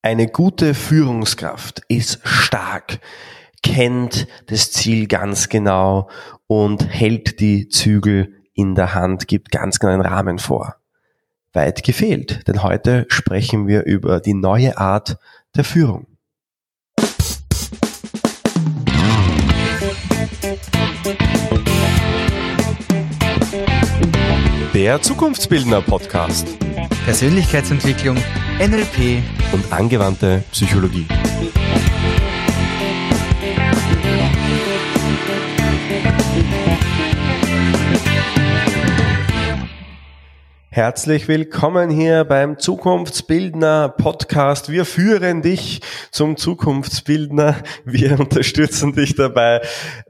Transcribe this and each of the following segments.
Eine gute Führungskraft ist stark, kennt das Ziel ganz genau und hält die Zügel in der Hand, gibt ganz genau einen Rahmen vor. Weit gefehlt, denn heute sprechen wir über die neue Art der Führung. Der Zukunftsbildner Podcast. Persönlichkeitsentwicklung, NLP und angewandte Psychologie. Herzlich willkommen hier beim Zukunftsbildner Podcast. Wir führen dich zum Zukunftsbildner. Wir unterstützen dich dabei,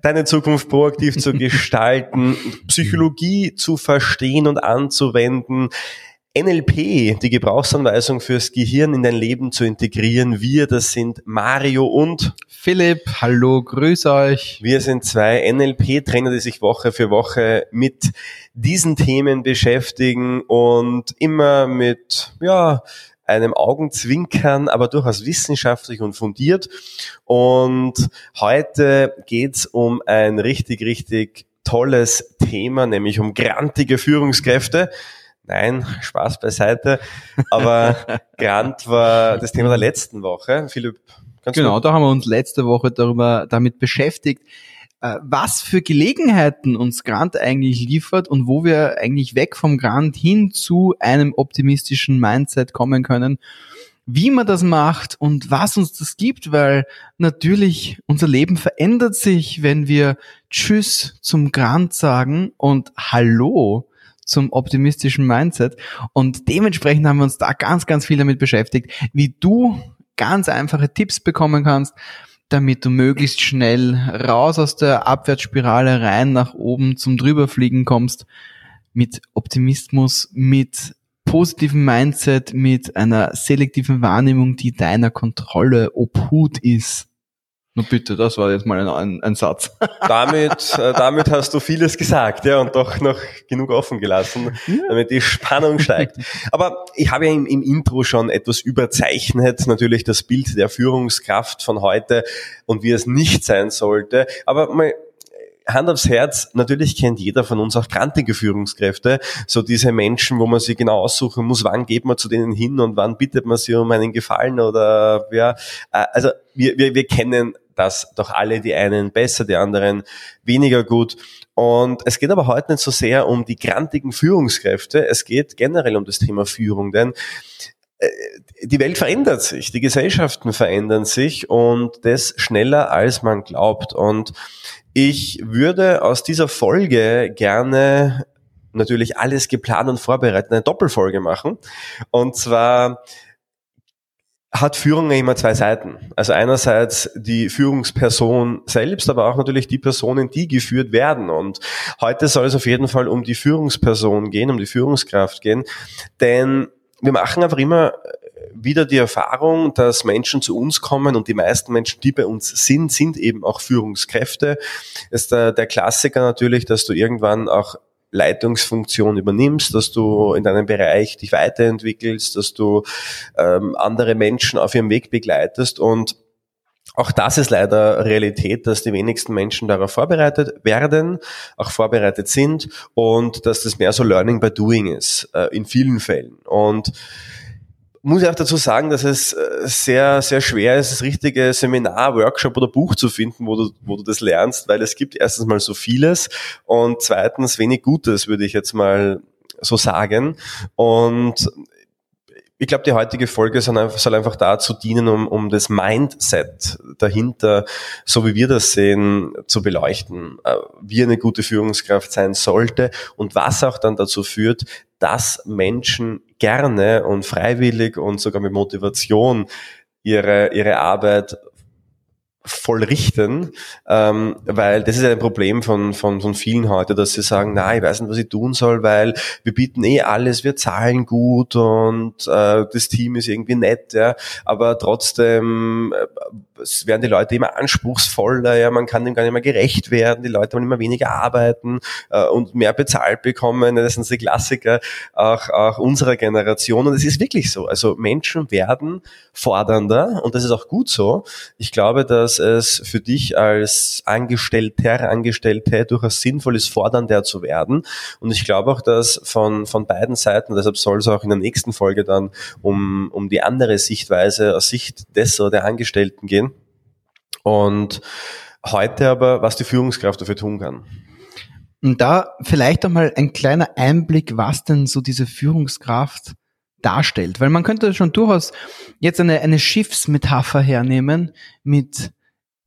deine Zukunft proaktiv zu gestalten, Psychologie zu verstehen und anzuwenden. NLP, die Gebrauchsanweisung fürs Gehirn in dein Leben zu integrieren. Wir, das sind Mario und Philipp. Hallo, grüß euch. Wir sind zwei NLP-Trainer, die sich Woche für Woche mit diesen Themen beschäftigen und immer mit, ja, einem Augenzwinkern, aber durchaus wissenschaftlich und fundiert. Und heute geht's um ein richtig, richtig tolles Thema, nämlich um grantige Führungskräfte. Nein, Spaß beiseite. Aber Grant war das Thema der letzten Woche. Philipp, genau, gut? da haben wir uns letzte Woche darüber damit beschäftigt, äh, was für Gelegenheiten uns Grant eigentlich liefert und wo wir eigentlich weg vom Grant hin zu einem optimistischen Mindset kommen können wie man das macht und was uns das gibt, weil natürlich unser Leben verändert sich, wenn wir Tschüss zum Grant sagen und Hallo zum optimistischen Mindset. Und dementsprechend haben wir uns da ganz, ganz viel damit beschäftigt, wie du ganz einfache Tipps bekommen kannst, damit du möglichst schnell raus aus der Abwärtsspirale rein nach oben zum drüberfliegen kommst, mit Optimismus, mit positivem Mindset, mit einer selektiven Wahrnehmung, die deiner Kontrolle obhut ist. Na bitte, das war jetzt mal ein, ein, ein Satz. Damit, äh, damit hast du vieles gesagt, ja, und doch noch genug offen gelassen, damit die Spannung steigt. Aber ich habe ja im, im Intro schon etwas überzeichnet, natürlich das Bild der Führungskraft von heute und wie es nicht sein sollte. Aber mal Hand aufs Herz, natürlich kennt jeder von uns auch grantige Führungskräfte, so diese Menschen, wo man sich genau aussuchen muss, wann geht man zu denen hin und wann bittet man sie um einen Gefallen oder ja, äh, also wir, wir, wir kennen das doch alle, die einen besser, die anderen weniger gut. Und es geht aber heute nicht so sehr um die grantigen Führungskräfte, es geht generell um das Thema Führung, denn äh, die Welt verändert sich, die Gesellschaften verändern sich und das schneller als man glaubt. Und ich würde aus dieser Folge gerne natürlich alles geplant und vorbereitet, eine Doppelfolge machen. Und zwar hat Führung ja immer zwei Seiten. Also einerseits die Führungsperson selbst, aber auch natürlich die Personen, die geführt werden. Und heute soll es auf jeden Fall um die Führungsperson gehen, um die Führungskraft gehen. Denn wir machen einfach immer wieder die Erfahrung, dass Menschen zu uns kommen und die meisten Menschen, die bei uns sind, sind eben auch Führungskräfte. Ist der, der Klassiker natürlich, dass du irgendwann auch Leitungsfunktion übernimmst, dass du in deinem Bereich dich weiterentwickelst, dass du ähm, andere Menschen auf ihrem Weg begleitest und auch das ist leider Realität, dass die wenigsten Menschen darauf vorbereitet werden, auch vorbereitet sind und dass das mehr so Learning by Doing ist, äh, in vielen Fällen. Und muss ich auch dazu sagen, dass es äh, sehr, sehr schwer ist, das richtige Seminar, Workshop oder Buch zu finden, wo du, wo du das lernst, weil es gibt erstens mal so vieles und zweitens wenig Gutes, würde ich jetzt mal so sagen. Und ich glaube, die heutige Folge soll einfach dazu dienen, um, um das Mindset dahinter, so wie wir das sehen, zu beleuchten, äh, wie eine gute Führungskraft sein sollte und was auch dann dazu führt, dass Menschen gerne und freiwillig und sogar mit Motivation ihre, ihre Arbeit voll richten, ähm, weil das ist ein Problem von, von, von vielen heute, dass sie sagen, na, ich weiß nicht, was ich tun soll, weil wir bieten eh alles, wir zahlen gut und äh, das Team ist irgendwie nett, ja, aber trotzdem äh, es werden die Leute immer anspruchsvoller, ja, man kann dem gar nicht mehr gerecht werden, die Leute wollen immer weniger arbeiten äh, und mehr bezahlt bekommen, das sind die Klassiker auch, auch unserer Generation. Und es ist wirklich so, also Menschen werden fordernder und das ist auch gut so. Ich glaube, dass es für dich als Angestellter, Angestellte durchaus sinnvoll ist, fordernder zu werden und ich glaube auch, dass von, von beiden Seiten, deshalb soll es auch in der nächsten Folge dann um, um die andere Sichtweise aus Sicht des oder der Angestellten gehen, und heute aber, was die Führungskraft dafür tun kann. Und da vielleicht einmal ein kleiner Einblick, was denn so diese Führungskraft darstellt. Weil man könnte schon durchaus jetzt eine, eine Schiffsmetapher hernehmen mit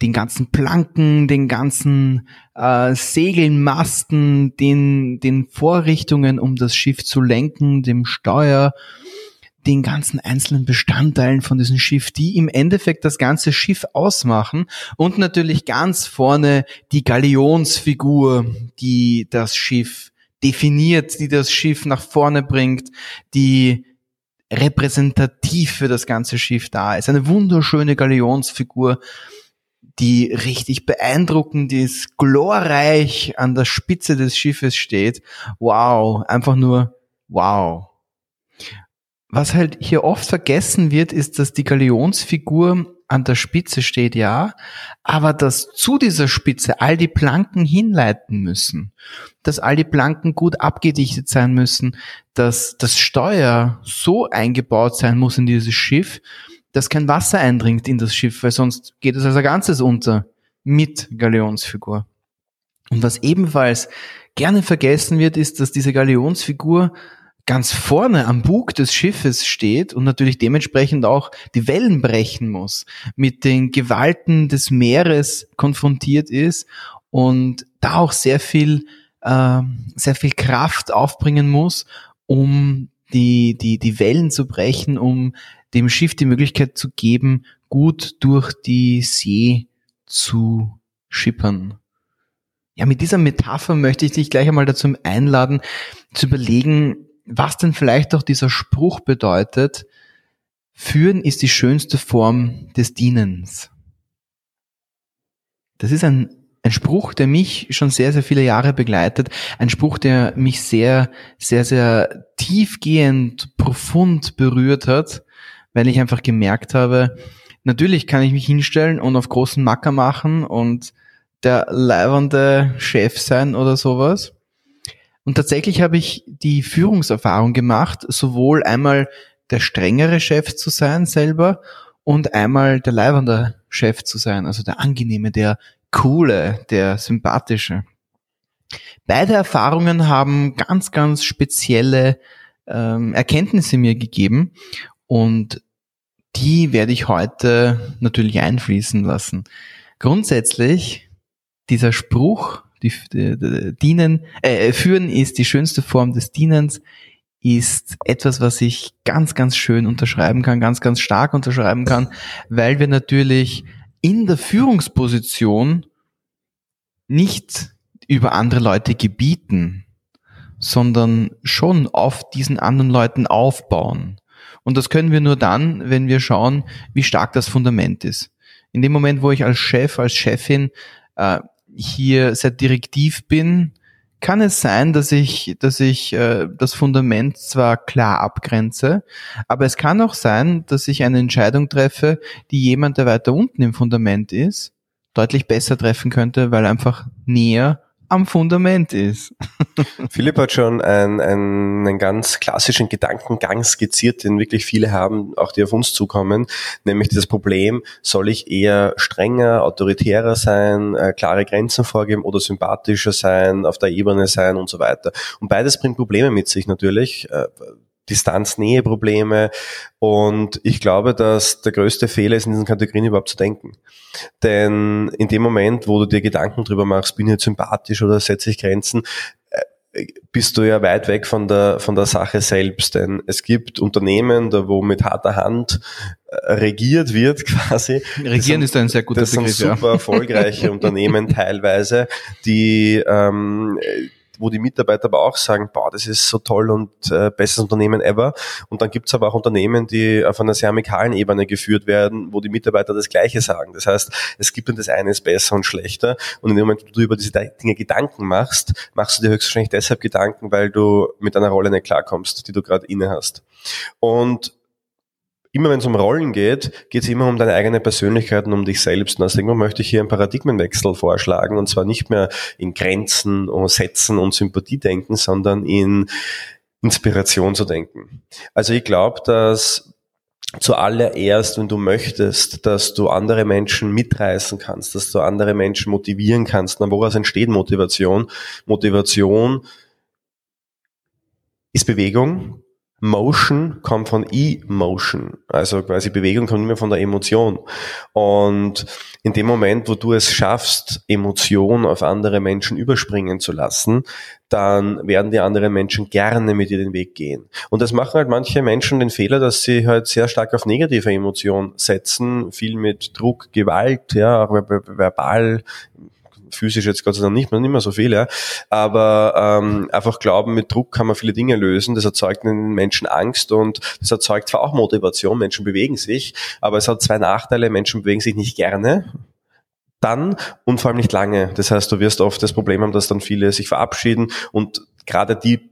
den ganzen Planken, den ganzen äh, Segeln, Masten, den, den Vorrichtungen, um das Schiff zu lenken, dem Steuer den ganzen einzelnen Bestandteilen von diesem Schiff, die im Endeffekt das ganze Schiff ausmachen und natürlich ganz vorne die Galionsfigur, die das Schiff definiert, die das Schiff nach vorne bringt, die repräsentativ für das ganze Schiff da ist. Eine wunderschöne Galionsfigur, die richtig beeindruckend ist, glorreich an der Spitze des Schiffes steht. Wow, einfach nur wow was halt hier oft vergessen wird, ist, dass die Galionsfigur an der Spitze steht, ja, aber dass zu dieser Spitze all die Planken hinleiten müssen, dass all die Planken gut abgedichtet sein müssen, dass das Steuer so eingebaut sein muss in dieses Schiff, dass kein Wasser eindringt in das Schiff, weil sonst geht es als ein Ganzes unter mit Galionsfigur. Und was ebenfalls gerne vergessen wird, ist, dass diese Galionsfigur ganz vorne am Bug des Schiffes steht und natürlich dementsprechend auch die Wellen brechen muss, mit den Gewalten des Meeres konfrontiert ist und da auch sehr viel, äh, sehr viel Kraft aufbringen muss, um die, die, die Wellen zu brechen, um dem Schiff die Möglichkeit zu geben, gut durch die See zu schippern. Ja, mit dieser Metapher möchte ich dich gleich einmal dazu einladen, zu überlegen, was denn vielleicht auch dieser Spruch bedeutet, führen ist die schönste Form des Dienens. Das ist ein, ein Spruch, der mich schon sehr, sehr viele Jahre begleitet. Ein Spruch, der mich sehr, sehr, sehr tiefgehend, profund berührt hat, weil ich einfach gemerkt habe, natürlich kann ich mich hinstellen und auf großen Macker machen und der leibende Chef sein oder sowas. Und tatsächlich habe ich die Führungserfahrung gemacht, sowohl einmal der strengere Chef zu sein selber und einmal der leibende Chef zu sein, also der angenehme, der coole, der sympathische. Beide Erfahrungen haben ganz, ganz spezielle ähm, Erkenntnisse mir gegeben und die werde ich heute natürlich einfließen lassen. Grundsätzlich, dieser Spruch, die, die, die Dienen, äh, führen ist die schönste Form des Dienens, ist etwas, was ich ganz, ganz schön unterschreiben kann, ganz, ganz stark unterschreiben kann, weil wir natürlich in der Führungsposition nicht über andere Leute gebieten, sondern schon auf diesen anderen Leuten aufbauen. Und das können wir nur dann, wenn wir schauen, wie stark das Fundament ist. In dem Moment, wo ich als Chef, als Chefin äh, hier sehr direktiv bin, kann es sein, dass ich, dass ich äh, das Fundament zwar klar abgrenze, aber es kann auch sein, dass ich eine Entscheidung treffe, die jemand, der weiter unten im Fundament ist, deutlich besser treffen könnte, weil er einfach näher am Fundament ist. Philipp hat schon einen, einen, einen ganz klassischen Gedankengang skizziert, den wirklich viele haben, auch die auf uns zukommen, nämlich dieses Problem, soll ich eher strenger, autoritärer sein, äh, klare Grenzen vorgeben oder sympathischer sein, auf der Ebene sein und so weiter. Und beides bringt Probleme mit sich natürlich. Äh, Distanz-Nähe-Probleme. Und ich glaube, dass der größte Fehler ist, in diesen Kategorien überhaupt zu denken. Denn in dem Moment, wo du dir Gedanken drüber machst, bin ich jetzt sympathisch oder setze ich Grenzen, äh, bist du ja weit weg von der, von der Sache selbst. Denn es gibt Unternehmen, da wo mit harter Hand äh, regiert wird quasi. Regieren sind, ist ein sehr guter das Begriff. Das sind super ja. erfolgreiche Unternehmen teilweise, die ähm, wo die Mitarbeiter aber auch sagen, boah, das ist so toll und äh, bestes Unternehmen ever. Und dann gibt's aber auch Unternehmen, die auf einer sehr amikalen Ebene geführt werden, wo die Mitarbeiter das Gleiche sagen. Das heißt, es gibt dann das eine ist besser und schlechter. Und in dem Moment, wo du über diese Dinge Gedanken machst, machst du dir höchstwahrscheinlich deshalb Gedanken, weil du mit einer Rolle nicht klarkommst, die du gerade inne hast. Und immer wenn es um Rollen geht, geht es immer um deine eigene Persönlichkeit und um dich selbst. Und deswegen möchte ich hier einen Paradigmenwechsel vorschlagen und zwar nicht mehr in Grenzen und Sätzen und Sympathie denken, sondern in Inspiration zu denken. Also ich glaube, dass zuallererst, wenn du möchtest, dass du andere Menschen mitreißen kannst, dass du andere Menschen motivieren kannst, dann woraus entsteht Motivation? Motivation ist Bewegung, Motion kommt von E-Motion. Also quasi Bewegung kommt immer von der Emotion. Und in dem Moment, wo du es schaffst, Emotion auf andere Menschen überspringen zu lassen, dann werden die anderen Menschen gerne mit dir den Weg gehen. Und das machen halt manche Menschen den Fehler, dass sie halt sehr stark auf negative Emotionen setzen, viel mit Druck, Gewalt, ja, auch verbal, physisch jetzt Gott sei Dank nicht mehr, nicht mehr so viel, ja. Aber ähm, einfach glauben, mit Druck kann man viele Dinge lösen. Das erzeugt den Menschen Angst und das erzeugt zwar auch Motivation, Menschen bewegen sich, aber es hat zwei Nachteile, Menschen bewegen sich nicht gerne dann und vor allem nicht lange. Das heißt, du wirst oft das Problem haben, dass dann viele sich verabschieden und gerade die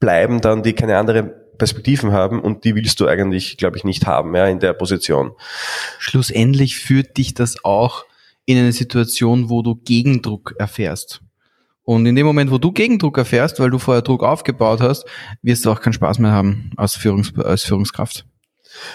bleiben dann, die keine andere Perspektiven haben und die willst du eigentlich, glaube ich, nicht haben, ja, in der Position. Schlussendlich führt dich das auch in eine Situation, wo du Gegendruck erfährst. Und in dem Moment, wo du Gegendruck erfährst, weil du vorher Druck aufgebaut hast, wirst du auch keinen Spaß mehr haben als, Führungs als Führungskraft.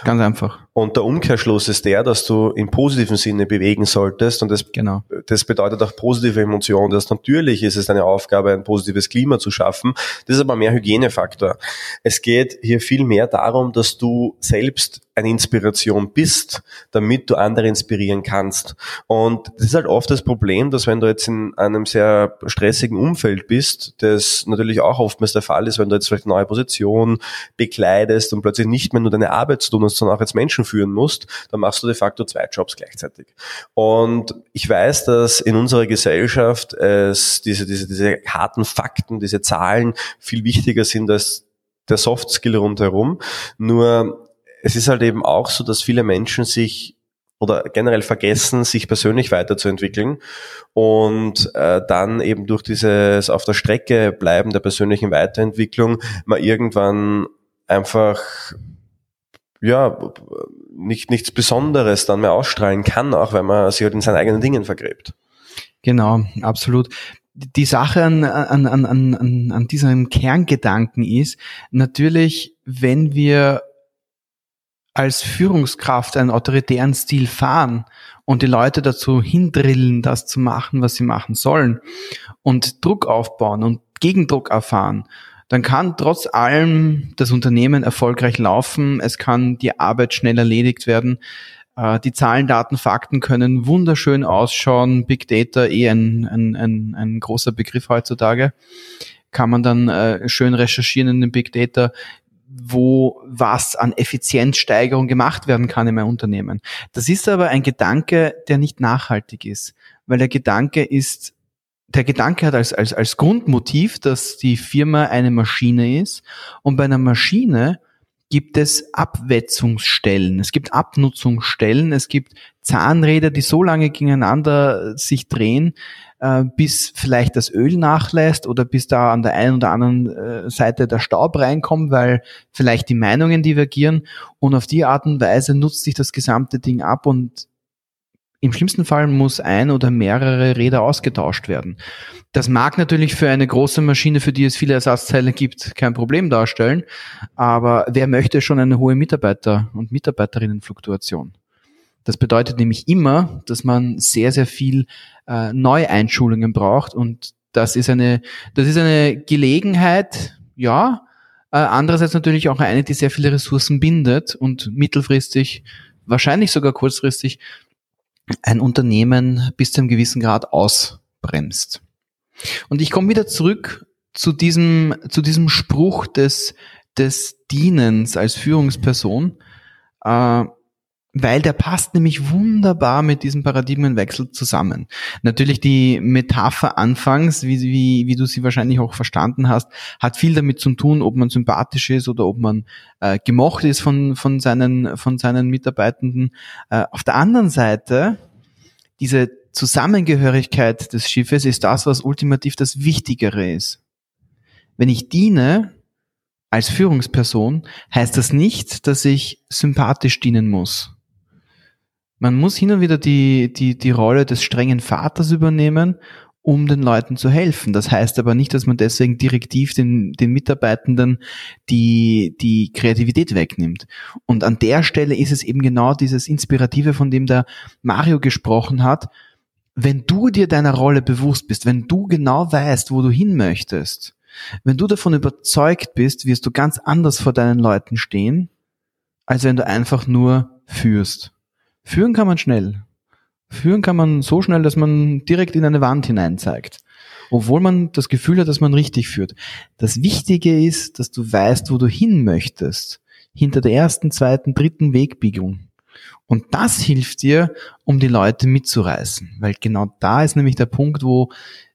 Ganz einfach. Und der Umkehrschluss ist der, dass du im positiven Sinne bewegen solltest. Und das, genau. das bedeutet auch positive Emotionen. Das natürlich ist es deine Aufgabe, ein positives Klima zu schaffen. Das ist aber mehr Hygienefaktor. Es geht hier viel mehr darum, dass du selbst eine Inspiration bist, damit du andere inspirieren kannst. Und das ist halt oft das Problem, dass wenn du jetzt in einem sehr stressigen Umfeld bist, das natürlich auch oftmals der Fall ist, wenn du jetzt vielleicht eine neue Position bekleidest und plötzlich nicht mehr nur deine Arbeit zu tun hast, sondern auch jetzt Menschen führen musst, dann machst du de facto zwei Jobs gleichzeitig. Und ich weiß, dass in unserer Gesellschaft es diese, diese, diese harten Fakten, diese Zahlen viel wichtiger sind als der Soft Skill rundherum. Nur es ist halt eben auch so, dass viele Menschen sich oder generell vergessen, sich persönlich weiterzuentwickeln und äh, dann eben durch dieses auf der Strecke bleiben der persönlichen Weiterentwicklung man irgendwann einfach ja nicht nichts Besonderes dann mehr ausstrahlen kann, auch wenn man sich halt in seinen eigenen Dingen vergräbt. Genau, absolut die Sache an, an, an, an, an diesem Kerngedanken ist natürlich, wenn wir als Führungskraft einen autoritären Stil fahren und die Leute dazu hindrillen, das zu machen, was sie machen sollen und Druck aufbauen und Gegendruck erfahren, dann kann trotz allem das Unternehmen erfolgreich laufen, es kann die Arbeit schnell erledigt werden, äh, die Zahlen, Daten, Fakten können wunderschön ausschauen, Big Data eh ein, ein, ein, ein großer Begriff heutzutage, kann man dann äh, schön recherchieren in den Big Data, wo was an Effizienzsteigerung gemacht werden kann in meinem Unternehmen. Das ist aber ein Gedanke, der nicht nachhaltig ist, weil der Gedanke ist, der Gedanke hat als, als, als Grundmotiv, dass die Firma eine Maschine ist. Und bei einer Maschine gibt es Abwetzungsstellen, es gibt Abnutzungsstellen, es gibt Zahnräder, die so lange gegeneinander sich drehen, äh, bis vielleicht das Öl nachlässt oder bis da an der einen oder anderen äh, Seite der Staub reinkommt, weil vielleicht die Meinungen divergieren. Und auf die Art und Weise nutzt sich das gesamte Ding ab und im schlimmsten Fall muss ein oder mehrere Räder ausgetauscht werden. Das mag natürlich für eine große Maschine, für die es viele Ersatzteile gibt, kein Problem darstellen, aber wer möchte schon eine hohe Mitarbeiter- und Mitarbeiterinnenfluktuation? Das bedeutet nämlich immer, dass man sehr, sehr viel äh, Neueinschulungen braucht und das ist eine, das ist eine Gelegenheit, ja, äh, andererseits natürlich auch eine, die sehr viele Ressourcen bindet und mittelfristig, wahrscheinlich sogar kurzfristig, ein Unternehmen bis zu einem gewissen Grad ausbremst. Und ich komme wieder zurück zu diesem, zu diesem Spruch des, des Dienens als Führungsperson, äh, weil der passt nämlich wunderbar mit diesem Paradigmenwechsel zusammen. Natürlich die Metapher anfangs, wie, wie, wie du sie wahrscheinlich auch verstanden hast, hat viel damit zu tun, ob man sympathisch ist oder ob man äh, gemocht ist von, von, seinen, von seinen Mitarbeitenden. Äh, auf der anderen Seite, diese Zusammengehörigkeit des Schiffes ist das, was ultimativ das Wichtigere ist. Wenn ich diene als Führungsperson, heißt das nicht, dass ich sympathisch dienen muss. Man muss hin und wieder die, die, die Rolle des strengen Vaters übernehmen, um den Leuten zu helfen. Das heißt aber nicht, dass man deswegen direktiv den, den Mitarbeitenden die, die Kreativität wegnimmt. Und an der Stelle ist es eben genau dieses Inspirative, von dem der Mario gesprochen hat. Wenn du dir deiner Rolle bewusst bist, wenn du genau weißt, wo du hin möchtest, wenn du davon überzeugt bist, wirst du ganz anders vor deinen Leuten stehen, als wenn du einfach nur führst. Führen kann man schnell. Führen kann man so schnell, dass man direkt in eine Wand hinein zeigt. Obwohl man das Gefühl hat, dass man richtig führt. Das Wichtige ist, dass du weißt, wo du hin möchtest. Hinter der ersten, zweiten, dritten Wegbiegung. Und das hilft dir, um die Leute mitzureißen. Weil genau da ist nämlich der Punkt, wo,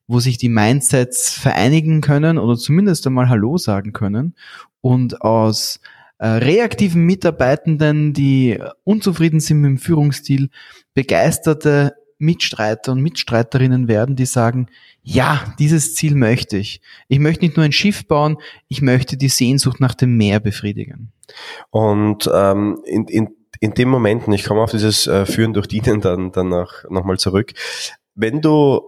wo sich die Mindsets vereinigen können oder zumindest einmal Hallo sagen können und aus reaktiven Mitarbeitenden, die unzufrieden sind mit dem Führungsstil, begeisterte Mitstreiter und Mitstreiterinnen werden, die sagen, ja, dieses Ziel möchte ich. Ich möchte nicht nur ein Schiff bauen, ich möchte die Sehnsucht nach dem Meer befriedigen. Und ähm, in, in, in dem Moment, und ich komme auf dieses äh, Führen durch Dienen dann, dann noch, noch mal zurück, wenn du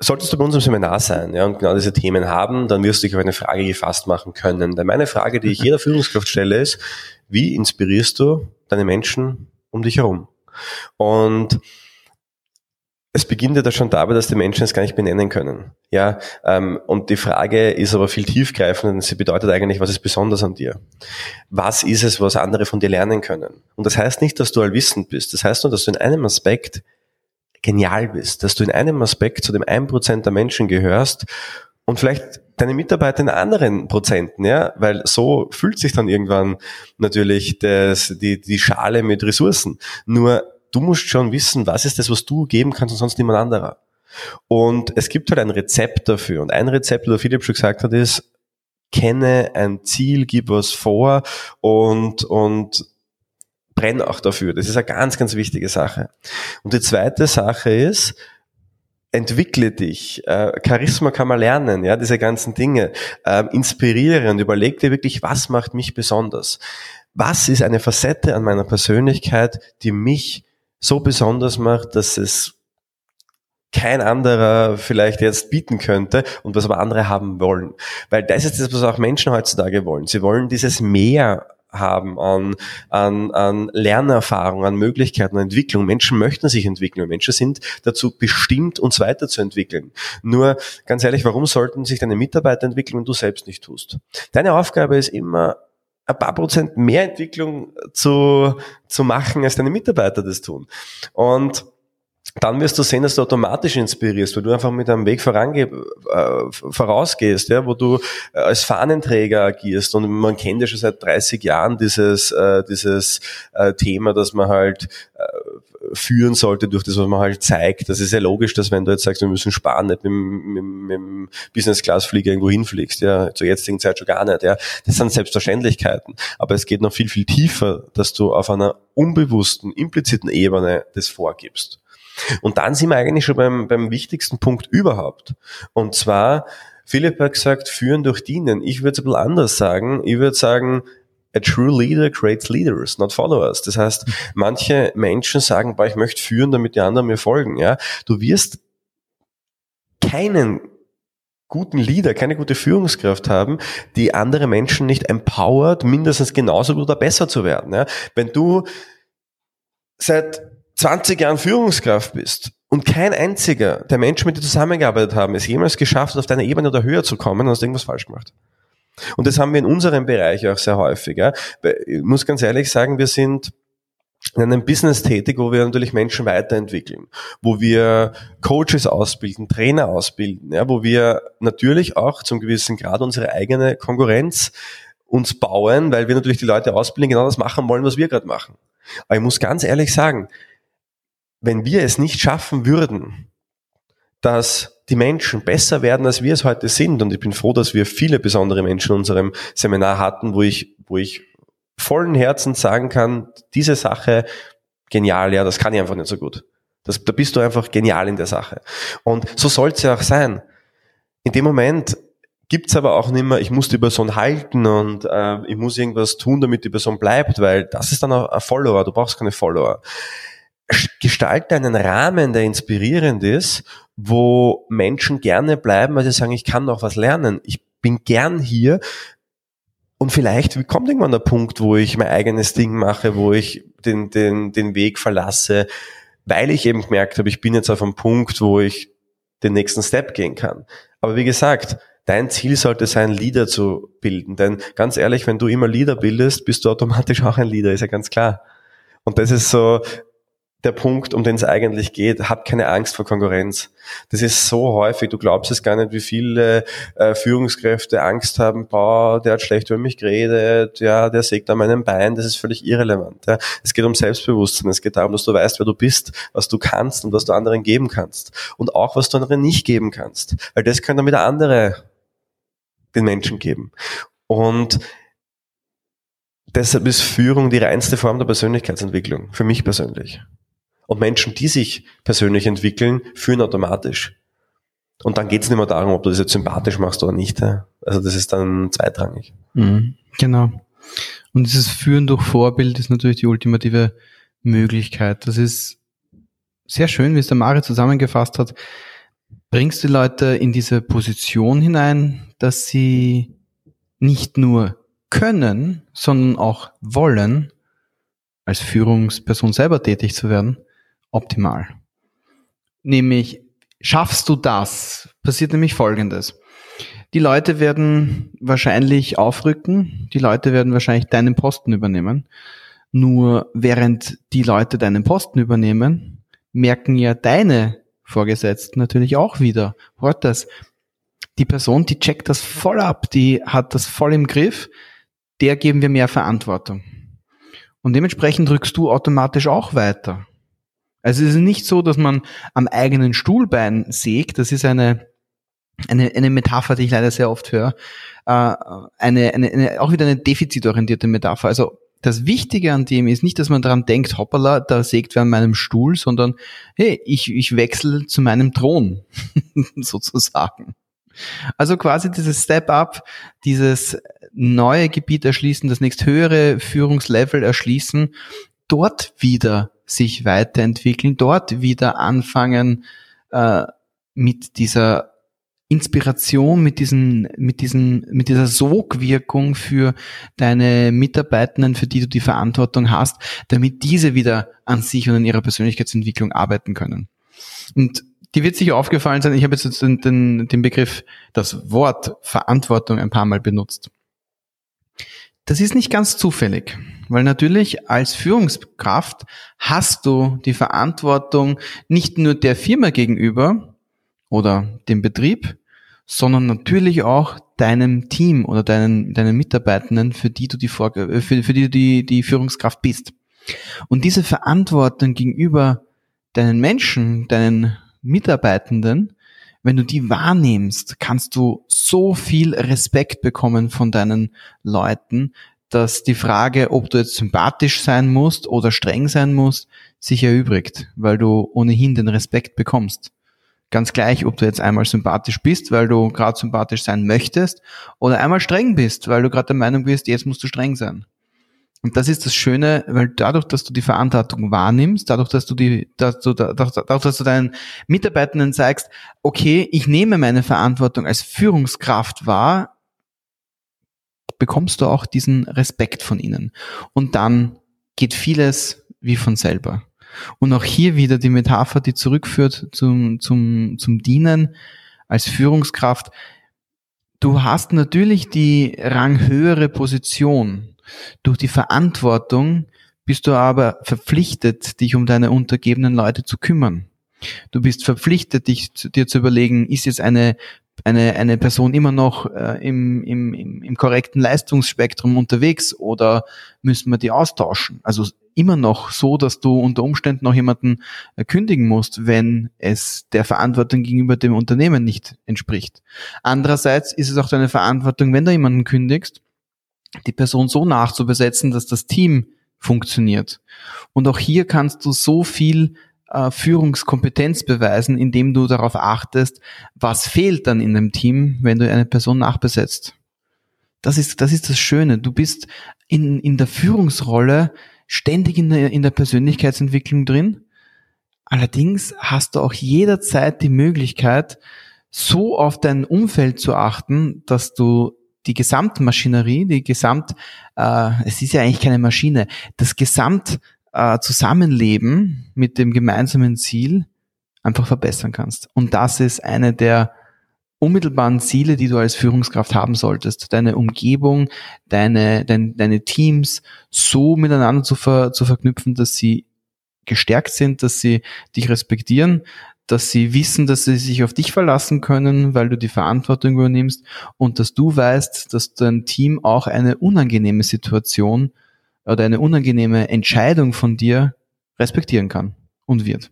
Solltest du bei uns im Seminar sein ja, und genau diese Themen haben, dann wirst du dich auf eine Frage gefasst machen können. Denn meine Frage, die ich jeder Führungskraft stelle, ist, wie inspirierst du deine Menschen um dich herum? Und es beginnt ja da schon dabei, dass die Menschen es gar nicht benennen können. Ja, ähm, und die Frage ist aber viel tiefgreifender, denn sie bedeutet eigentlich, was ist besonders an dir? Was ist es, was andere von dir lernen können? Und das heißt nicht, dass du allwissend bist. Das heißt nur, dass du in einem Aspekt genial bist, dass du in einem Aspekt zu dem 1% der Menschen gehörst und vielleicht deine Mitarbeiter in anderen Prozenten, ja, weil so füllt sich dann irgendwann natürlich das, die, die Schale mit Ressourcen. Nur du musst schon wissen, was ist das, was du geben kannst und sonst niemand anderer. Und es gibt halt ein Rezept dafür. Und ein Rezept, wie Philipp schon gesagt hat, ist, kenne ein Ziel, gib was vor und, und brenne auch dafür. Das ist eine ganz, ganz wichtige Sache. Und die zweite Sache ist, entwickle dich. Äh, Charisma kann man lernen, ja, diese ganzen Dinge. Äh, inspiriere und überleg dir wirklich, was macht mich besonders? Was ist eine Facette an meiner Persönlichkeit, die mich so besonders macht, dass es kein anderer vielleicht jetzt bieten könnte und was aber andere haben wollen. Weil das ist das, was auch Menschen heutzutage wollen. Sie wollen dieses Mehr haben an, an, an Lernerfahrung, an Möglichkeiten, an Entwicklung. Menschen möchten sich entwickeln. Menschen sind dazu bestimmt, uns weiterzuentwickeln. Nur ganz ehrlich, warum sollten sich deine Mitarbeiter entwickeln, wenn du selbst nicht tust? Deine Aufgabe ist immer, ein paar Prozent mehr Entwicklung zu, zu machen, als deine Mitarbeiter das tun. Und dann wirst du sehen, dass du automatisch inspirierst, weil du einfach mit einem Weg vorange äh, vorausgehst, ja, wo du äh, als Fahnenträger agierst. Und man kennt ja schon seit 30 Jahren dieses, äh, dieses äh, Thema, dass man halt äh, führen sollte durch das, was man halt zeigt. Das ist ja logisch, dass wenn du jetzt sagst, wir müssen sparen, nicht mit, mit, mit dem Business-Class-Flieger irgendwo hinfliegst, ja, zur jetzigen Zeit schon gar nicht, ja. Das sind Selbstverständlichkeiten. Aber es geht noch viel, viel tiefer, dass du auf einer unbewussten, impliziten Ebene das vorgibst. Und dann sind wir eigentlich schon beim, beim wichtigsten Punkt überhaupt. Und zwar, Philipp hat gesagt, führen durch dienen. Ich würde es ein bisschen anders sagen. Ich würde sagen, a true leader creates leaders, not followers. Das heißt, manche Menschen sagen, boah, ich möchte führen, damit die anderen mir folgen. Ja, Du wirst keinen guten Leader, keine gute Führungskraft haben, die andere Menschen nicht empowert, mindestens genauso gut oder besser zu werden. Ja? Wenn du seit 20 Jahren Führungskraft bist und kein einziger der Menschen, mit dir zusammengearbeitet haben, es jemals geschafft hat, auf deiner Ebene oder höher zu kommen, dann hast irgendwas falsch gemacht. Und das haben wir in unserem Bereich auch sehr häufig. Ja. Ich muss ganz ehrlich sagen, wir sind in einem Business tätig, wo wir natürlich Menschen weiterentwickeln, wo wir Coaches ausbilden, Trainer ausbilden, ja, wo wir natürlich auch zum gewissen Grad unsere eigene Konkurrenz uns bauen, weil wir natürlich die Leute ausbilden, genau das machen wollen, was wir gerade machen. Aber ich muss ganz ehrlich sagen, wenn wir es nicht schaffen würden, dass die Menschen besser werden, als wir es heute sind, und ich bin froh, dass wir viele besondere Menschen in unserem Seminar hatten, wo ich, wo ich vollen Herzens sagen kann, diese Sache, genial, ja, das kann ich einfach nicht so gut. Das, da bist du einfach genial in der Sache. Und so soll es ja auch sein. In dem Moment gibt's aber auch nicht mehr, ich muss die Person halten und äh, ich muss irgendwas tun, damit die Person bleibt, weil das ist dann ein Follower, du brauchst keine Follower. Gestalte einen Rahmen, der inspirierend ist, wo Menschen gerne bleiben, weil sie sagen, ich kann noch was lernen. Ich bin gern hier, und vielleicht kommt irgendwann der Punkt, wo ich mein eigenes Ding mache, wo ich den, den, den Weg verlasse, weil ich eben gemerkt habe, ich bin jetzt auf einem Punkt, wo ich den nächsten Step gehen kann. Aber wie gesagt, dein Ziel sollte sein, Leader zu bilden. Denn ganz ehrlich, wenn du immer Leader bildest, bist du automatisch auch ein Leader, ist ja ganz klar. Und das ist so, der Punkt, um den es eigentlich geht. Hab keine Angst vor Konkurrenz. Das ist so häufig, du glaubst es gar nicht, wie viele äh, Führungskräfte Angst haben, boah, der hat schlecht über mich geredet, ja, der sägt an meinem Bein, das ist völlig irrelevant. Ja. Es geht um Selbstbewusstsein, es geht darum, dass du weißt, wer du bist, was du kannst und was du anderen geben kannst. Und auch, was du anderen nicht geben kannst. Weil das können dann wieder andere den Menschen geben. Und deshalb ist Führung die reinste Form der Persönlichkeitsentwicklung, für mich persönlich. Und Menschen, die sich persönlich entwickeln, führen automatisch. Und dann geht es nicht mehr darum, ob du das jetzt sympathisch machst oder nicht. Also das ist dann zweitrangig. Mhm, genau. Und dieses Führen durch Vorbild ist natürlich die ultimative Möglichkeit. Das ist sehr schön, wie es der Mari zusammengefasst hat. Bringst die Leute in diese Position hinein, dass sie nicht nur können, sondern auch wollen, als Führungsperson selber tätig zu werden optimal. Nämlich, schaffst du das, passiert nämlich Folgendes. Die Leute werden wahrscheinlich aufrücken, die Leute werden wahrscheinlich deinen Posten übernehmen. Nur während die Leute deinen Posten übernehmen, merken ja deine Vorgesetzten natürlich auch wieder, hört das, die Person, die checkt das voll ab, die hat das voll im Griff, der geben wir mehr Verantwortung. Und dementsprechend drückst du automatisch auch weiter. Also es ist nicht so, dass man am eigenen Stuhlbein sägt. Das ist eine, eine, eine Metapher, die ich leider sehr oft höre. Äh, eine, eine, eine, auch wieder eine defizitorientierte Metapher. Also das Wichtige an dem ist nicht, dass man daran denkt, hoppala, da sägt wer an meinem Stuhl, sondern hey, ich, ich wechsle zu meinem Thron, sozusagen. Also quasi dieses Step-up, dieses neue Gebiet erschließen, das nächsthöhere Führungslevel erschließen, dort wieder sich weiterentwickeln, dort wieder anfangen äh, mit dieser Inspiration, mit diesen, mit diesen, mit dieser Sogwirkung für deine Mitarbeitenden, für die du die Verantwortung hast, damit diese wieder an sich und an ihrer Persönlichkeitsentwicklung arbeiten können. Und die wird sich aufgefallen sein, ich habe jetzt den, den, den Begriff, das Wort Verantwortung ein paar Mal benutzt. Das ist nicht ganz zufällig, weil natürlich als Führungskraft hast du die Verantwortung nicht nur der Firma gegenüber oder dem Betrieb, sondern natürlich auch deinem Team oder deinen, deinen Mitarbeitenden, für die du die, Vorge für, für die die, die Führungskraft bist. Und diese Verantwortung gegenüber deinen Menschen, deinen Mitarbeitenden, wenn du die wahrnimmst, kannst du so viel Respekt bekommen von deinen Leuten, dass die Frage, ob du jetzt sympathisch sein musst oder streng sein musst, sich erübrigt, weil du ohnehin den Respekt bekommst. Ganz gleich, ob du jetzt einmal sympathisch bist, weil du gerade sympathisch sein möchtest, oder einmal streng bist, weil du gerade der Meinung bist, jetzt musst du streng sein. Und das ist das Schöne, weil dadurch, dass du die Verantwortung wahrnimmst, dadurch, dass du die, dass du, dadurch, dass du deinen Mitarbeitenden zeigst, okay, ich nehme meine Verantwortung als Führungskraft wahr, bekommst du auch diesen Respekt von ihnen. Und dann geht vieles wie von selber. Und auch hier wieder die Metapher, die zurückführt zum, zum, zum Dienen als Führungskraft. Du hast natürlich die ranghöhere Position durch die Verantwortung bist du aber verpflichtet, dich um deine untergebenen Leute zu kümmern. Du bist verpflichtet, dich dir zu überlegen, ist jetzt eine eine, eine Person immer noch äh, im, im, im korrekten Leistungsspektrum unterwegs oder müssen wir die austauschen? Also immer noch so, dass du unter Umständen noch jemanden äh, kündigen musst, wenn es der Verantwortung gegenüber dem Unternehmen nicht entspricht. Andererseits ist es auch deine Verantwortung, wenn du jemanden kündigst, die Person so nachzubesetzen, dass das Team funktioniert. Und auch hier kannst du so viel äh, Führungskompetenz beweisen, indem du darauf achtest, was fehlt dann in dem Team, wenn du eine Person nachbesetzt. Das ist, das ist das Schöne. Du bist in, in der Führungsrolle ständig in der, in der Persönlichkeitsentwicklung drin. Allerdings hast du auch jederzeit die Möglichkeit, so auf dein Umfeld zu achten, dass du die Gesamtmaschinerie, die Gesamt, äh, es ist ja eigentlich keine Maschine, das Gesamt äh, mit dem gemeinsamen Ziel einfach verbessern kannst. Und das ist eine der unmittelbaren Ziele, die du als Führungskraft haben solltest. Deine Umgebung, deine, dein, deine Teams so miteinander zu, ver, zu verknüpfen, dass sie gestärkt sind, dass sie dich respektieren, dass sie wissen, dass sie sich auf dich verlassen können, weil du die Verantwortung übernimmst und dass du weißt, dass dein Team auch eine unangenehme Situation oder eine unangenehme Entscheidung von dir respektieren kann und wird.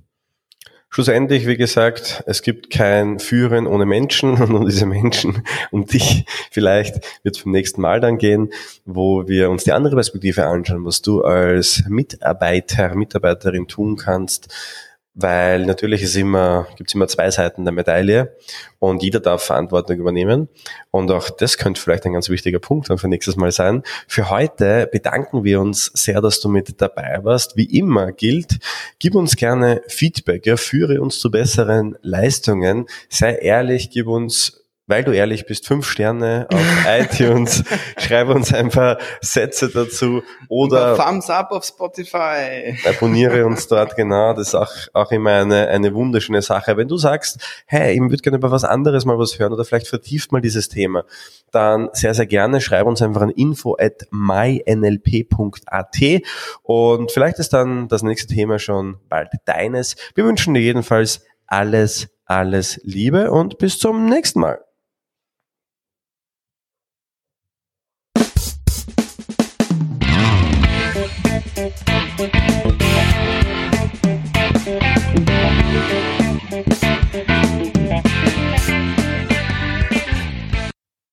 Schlussendlich, wie gesagt, es gibt kein Führen ohne Menschen und diese Menschen, um dich vielleicht wird es beim nächsten Mal dann gehen, wo wir uns die andere Perspektive anschauen, was du als Mitarbeiter, Mitarbeiterin tun kannst, weil natürlich ist immer, gibt es immer zwei Seiten der Medaille und jeder darf Verantwortung übernehmen. Und auch das könnte vielleicht ein ganz wichtiger Punkt dann für nächstes Mal sein. Für heute bedanken wir uns sehr, dass du mit dabei warst. Wie immer gilt, gib uns gerne Feedback, ja, führe uns zu besseren Leistungen, sei ehrlich, gib uns weil du ehrlich bist, fünf Sterne auf iTunes. Schreib uns ein paar Sätze dazu oder Thumbs up auf Spotify. Abonniere uns dort, genau. Das ist auch, auch immer eine, eine wunderschöne Sache. Wenn du sagst, hey, ich würde gerne über was anderes mal was hören oder vielleicht vertieft mal dieses Thema, dann sehr, sehr gerne schreib uns einfach an info at mynlp.at und vielleicht ist dann das nächste Thema schon bald deines. Wir wünschen dir jedenfalls alles, alles Liebe und bis zum nächsten Mal.